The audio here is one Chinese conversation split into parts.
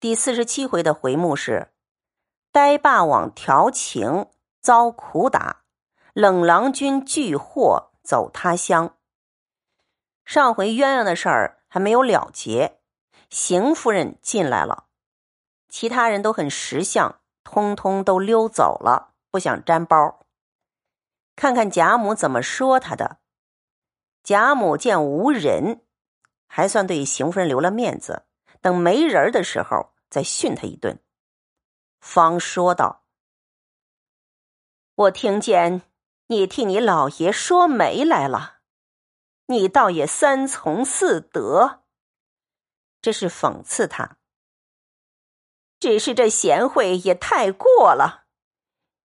第四十七回的回目是“呆霸王调情遭苦打，冷郎君拒祸走他乡”。上回鸳鸯的事儿还没有了结，邢夫人进来了，其他人都很识相，通通都溜走了，不想沾包。看看贾母怎么说他的。贾母见无人，还算对邢夫人留了面子。等没人的时候，再训他一顿。方说道：“我听见你替你老爷说媒来了，你倒也三从四德。这是讽刺他。只是这贤惠也太过了。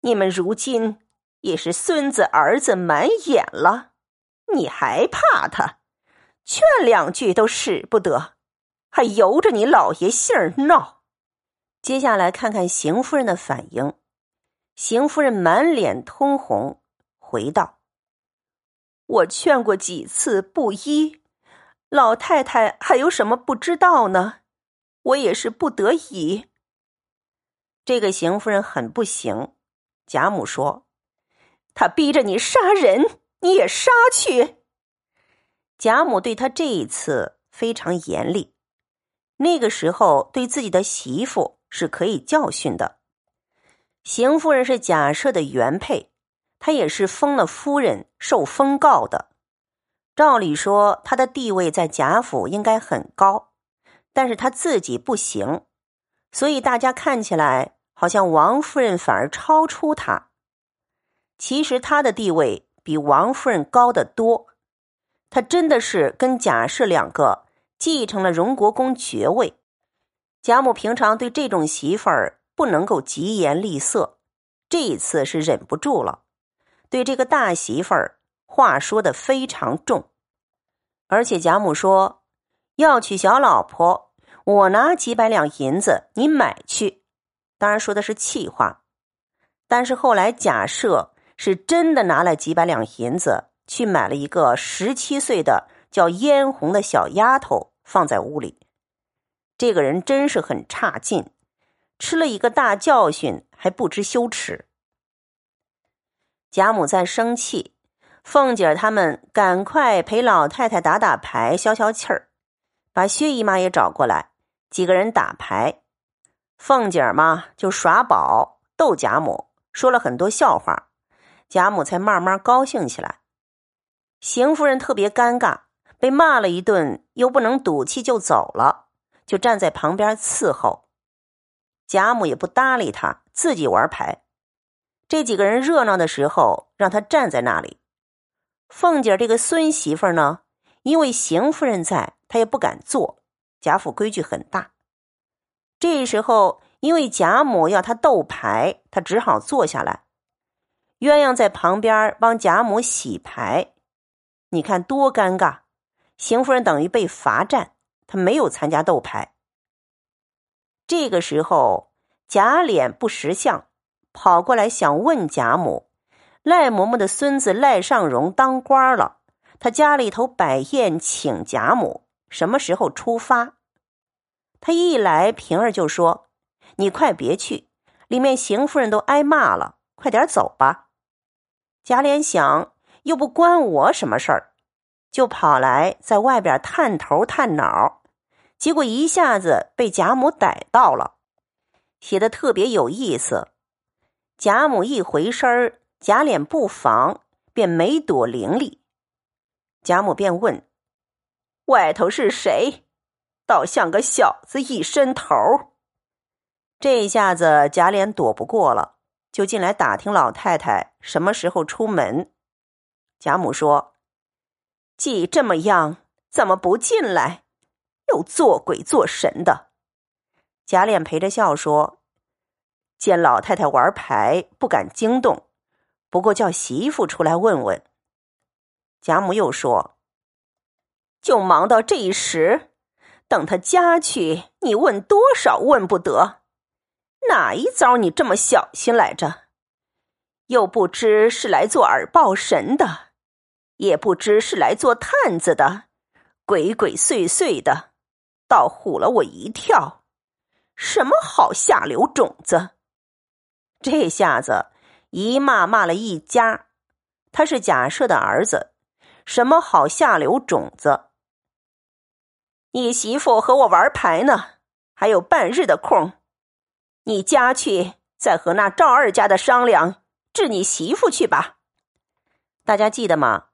你们如今也是孙子儿子满眼了，你还怕他？劝两句都使不得。”还由着你老爷性儿闹，接下来看看邢夫人的反应。邢夫人满脸通红，回道：“我劝过几次不依，老太太还有什么不知道呢？我也是不得已。”这个邢夫人很不行。贾母说：“他逼着你杀人，你也杀去。”贾母对他这一次非常严厉。那个时候，对自己的媳妇是可以教训的。邢夫人是贾赦的原配，她也是封了夫人，受封告的。照理说，她的地位在贾府应该很高，但是她自己不行，所以大家看起来好像王夫人反而超出她。其实她的地位比王夫人高得多，她真的是跟贾赦两个。继承了荣国公爵位，贾母平常对这种媳妇儿不能够疾言厉色，这一次是忍不住了，对这个大媳妇儿话说的非常重，而且贾母说要娶小老婆，我拿几百两银子你买去，当然说的是气话，但是后来贾赦是真的拿了几百两银子去买了一个十七岁的叫嫣红的小丫头。放在屋里，这个人真是很差劲，吃了一个大教训还不知羞耻。贾母在生气，凤姐儿他们赶快陪老太太打打牌消消气儿，把薛姨妈也找过来，几个人打牌。凤姐儿嘛就耍宝逗贾母，说了很多笑话，贾母才慢慢高兴起来。邢夫人特别尴尬。被骂了一顿，又不能赌气就走了，就站在旁边伺候。贾母也不搭理他，自己玩牌。这几个人热闹的时候，让他站在那里。凤姐这个孙媳妇呢，因为邢夫人在，她也不敢坐。贾府规矩很大。这时候，因为贾母要他斗牌，他只好坐下来。鸳鸯在旁边帮贾母洗牌，你看多尴尬。邢夫人等于被罚站，她没有参加斗牌。这个时候，贾琏不识相，跑过来想问贾母：“赖嬷嬷的孙子赖尚荣当官了，他家里头摆宴请贾母，什么时候出发？”他一来，平儿就说：“你快别去，里面邢夫人都挨骂了，快点走吧。”贾琏想，又不关我什么事儿。就跑来在外边探头探脑，结果一下子被贾母逮到了，写的特别有意思。贾母一回身，贾琏不防，便没躲灵里。贾母便问：“外头是谁？倒像个小子一伸头。”这一下子贾琏躲不过了，就进来打听老太太什么时候出门。贾母说。既这么样，怎么不进来？又做鬼做神的。贾琏陪着笑说：“见老太太玩牌，不敢惊动，不过叫媳妇出来问问。”贾母又说：“就忙到这一时，等他家去，你问多少问不得。哪一遭你这么小心来着？又不知是来做耳报神的。”也不知是来做探子的，鬼鬼祟祟的，倒唬了我一跳。什么好下流种子！这下子一骂骂了一家。他是贾赦的儿子，什么好下流种子？你媳妇和我玩牌呢，还有半日的空，你家去再和那赵二家的商量治你媳妇去吧。大家记得吗？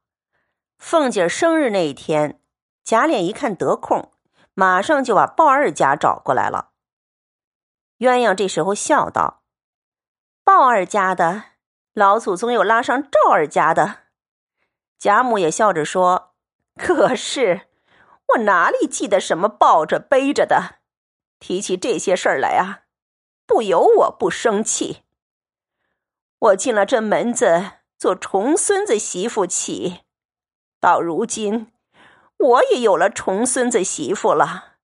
凤姐生日那一天，贾琏一看得空，马上就把鲍二家找过来了。鸳鸯这时候笑道：“鲍二家的。”老祖宗又拉上赵二家的，贾母也笑着说：“可是我哪里记得什么抱着背着的？提起这些事儿来啊，不由我不生气。我进了这门子做重孙子媳妇起，到如今我也有了重孙子媳妇了，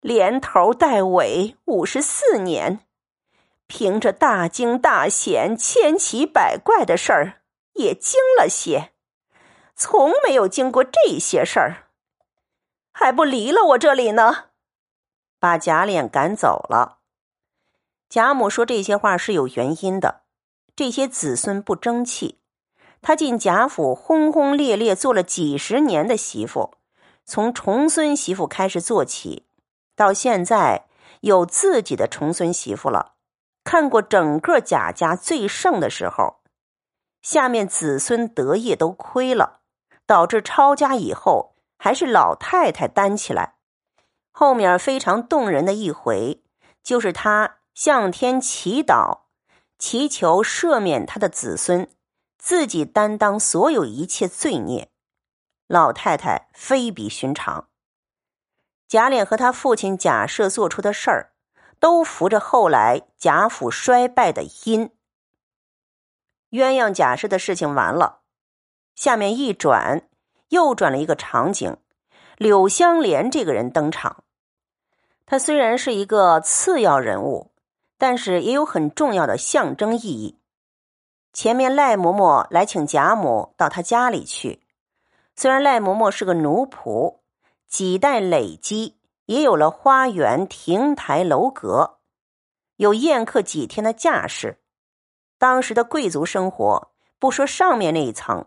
连头带尾五十四年。”凭着大惊大险、千奇百怪的事儿，也惊了些，从没有经过这些事儿，还不离了我这里呢？把贾琏赶走了。贾母说这些话是有原因的，这些子孙不争气。他进贾府轰轰烈烈做了几十年的媳妇，从重孙媳妇开始做起，到现在有自己的重孙媳妇了。看过整个贾家最盛的时候，下面子孙得业都亏了，导致抄家以后还是老太太担起来。后面非常动人的一回，就是他向天祈祷，祈求赦免他的子孙，自己担当所有一切罪孽。老太太非比寻常。贾琏和他父亲贾赦做出的事儿。都扶着后来贾府衰败的因。鸳鸯贾氏的事情完了，下面一转，又转了一个场景，柳香莲这个人登场。他虽然是一个次要人物，但是也有很重要的象征意义。前面赖嬷嬷来请贾母到他家里去，虽然赖嬷嬷是个奴仆，几代累积。也有了花园、亭台楼阁，有宴客几天的架势。当时的贵族生活，不说上面那一层，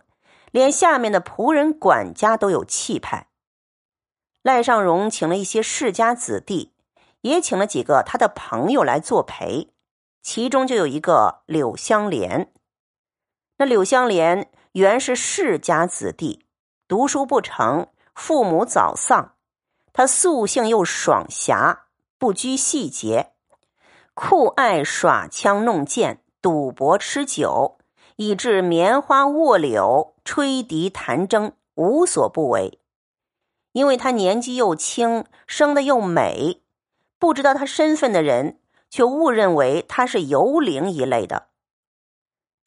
连下面的仆人、管家都有气派。赖尚荣请了一些世家子弟，也请了几个他的朋友来作陪，其中就有一个柳香莲。那柳香莲原是世家子弟，读书不成，父母早丧。他素性又爽侠，不拘细节，酷爱耍枪弄剑、赌博吃酒，以致棉花卧柳、吹笛弹筝无所不为。因为他年纪又轻，生得又美，不知道他身份的人却误认为他是游灵一类的。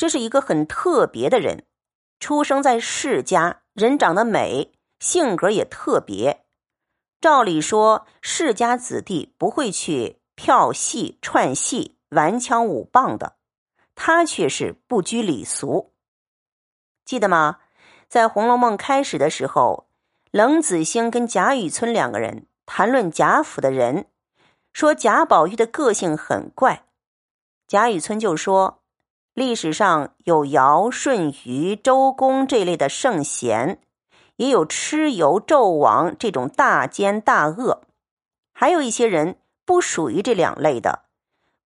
这是一个很特别的人，出生在世家，人长得美，性格也特别。照理说，世家子弟不会去票戏、串戏、玩枪舞棒的，他却是不拘礼俗。记得吗？在《红楼梦》开始的时候，冷子兴跟贾雨村两个人谈论贾府的人，说贾宝玉的个性很怪。贾雨村就说，历史上有尧、舜、禹、周公这类的圣贤。也有蚩尤、纣王这种大奸大恶，还有一些人不属于这两类的，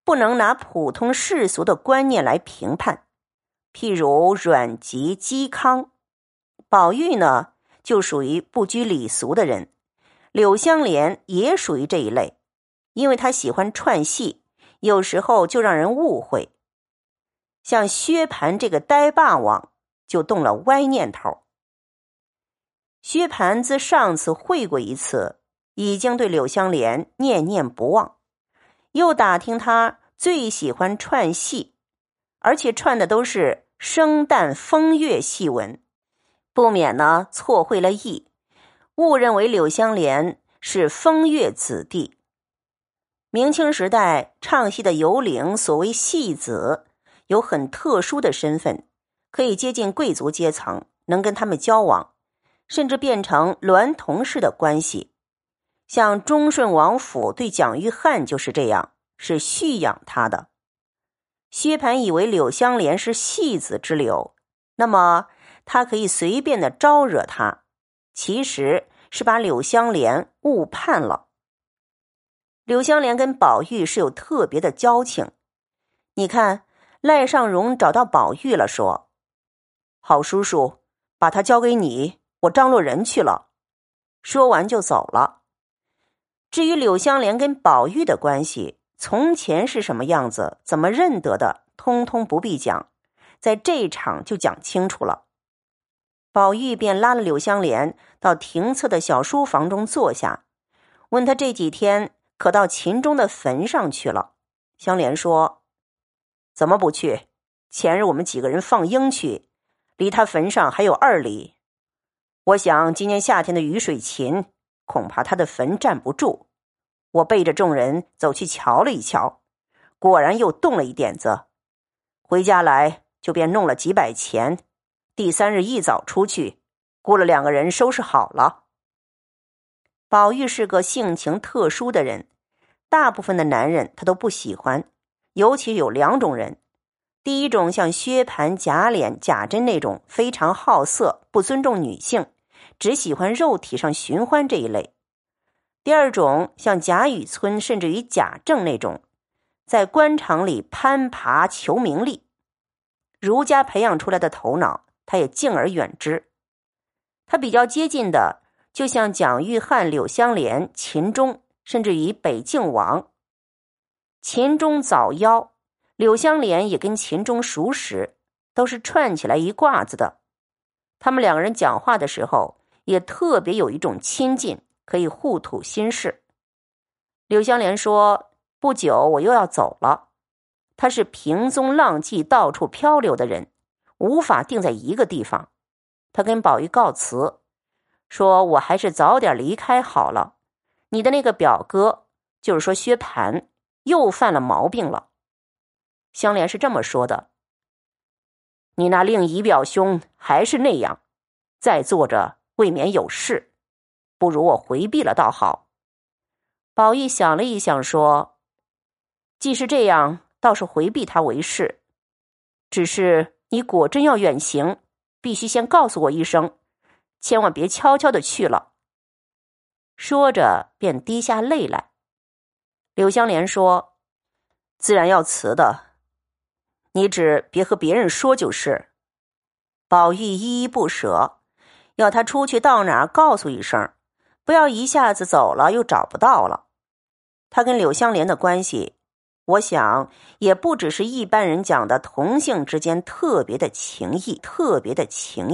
不能拿普通世俗的观念来评判。譬如阮籍、嵇康，宝玉呢就属于不拘礼俗的人，柳香莲也属于这一类，因为他喜欢串戏，有时候就让人误会。像薛蟠这个呆霸王，就动了歪念头。薛蟠自上次会过一次，已经对柳香莲念念不忘，又打听他最喜欢串戏，而且串的都是生旦风月戏文，不免呢错会了意，误认为柳香莲是风月子弟。明清时代唱戏的游灵，所谓戏子，有很特殊的身份，可以接近贵族阶层，能跟他们交往。甚至变成娈童式的关系，像忠顺王府对蒋玉菡就是这样，是蓄养他的。薛蟠以为柳香莲是戏子之流，那么他可以随便的招惹他，其实是把柳香莲误判了。柳香莲跟宝玉是有特别的交情，你看赖尚荣找到宝玉了，说：“好叔叔，把他交给你，我张罗人去了。”说完就走了。至于柳香莲跟宝玉的关系，从前是什么样子，怎么认得的，通通不必讲，在这场就讲清楚了。宝玉便拉了柳香莲到庭侧的小书房中坐下，问他这几天。可到秦钟的坟上去了。香莲说：“怎么不去？前日我们几个人放鹰去，离他坟上还有二里。我想今年夏天的雨水勤，恐怕他的坟站不住。我背着众人走去瞧了一瞧，果然又动了一点子。回家来就便弄了几百钱。第三日一早出去，雇了两个人收拾好了。”宝玉是个性情特殊的人，大部分的男人他都不喜欢，尤其有两种人：第一种像薛蟠、贾琏、贾珍那种非常好色、不尊重女性，只喜欢肉体上寻欢这一类；第二种像贾雨村甚至于贾政那种，在官场里攀爬求名利，儒家培养出来的头脑，他也敬而远之。他比较接近的。就像蒋玉菡、柳香莲、秦钟，甚至于北静王，秦钟早夭，柳香莲也跟秦钟熟识，都是串起来一挂子的。他们两个人讲话的时候，也特别有一种亲近，可以互吐心事。柳香莲说：“不久我又要走了。”他是平踪浪迹、到处漂流的人，无法定在一个地方。他跟宝玉告辞。说我还是早点离开好了。你的那个表哥，就是说薛蟠，又犯了毛病了。香莲是这么说的：“你那令仪表兄还是那样，在坐着未免有事，不如我回避了倒好。”宝玉想了一想，说：“既是这样，倒是回避他为是。只是你果真要远行，必须先告诉我一声。”千万别悄悄的去了。说着，便滴下泪来。柳香莲说：“自然要辞的，你只别和别人说就是。”宝玉依依不舍，要他出去到哪儿告诉一声，不要一下子走了又找不到了。他跟柳香莲的关系，我想也不只是一般人讲的同性之间特别的情谊，特别的情谊。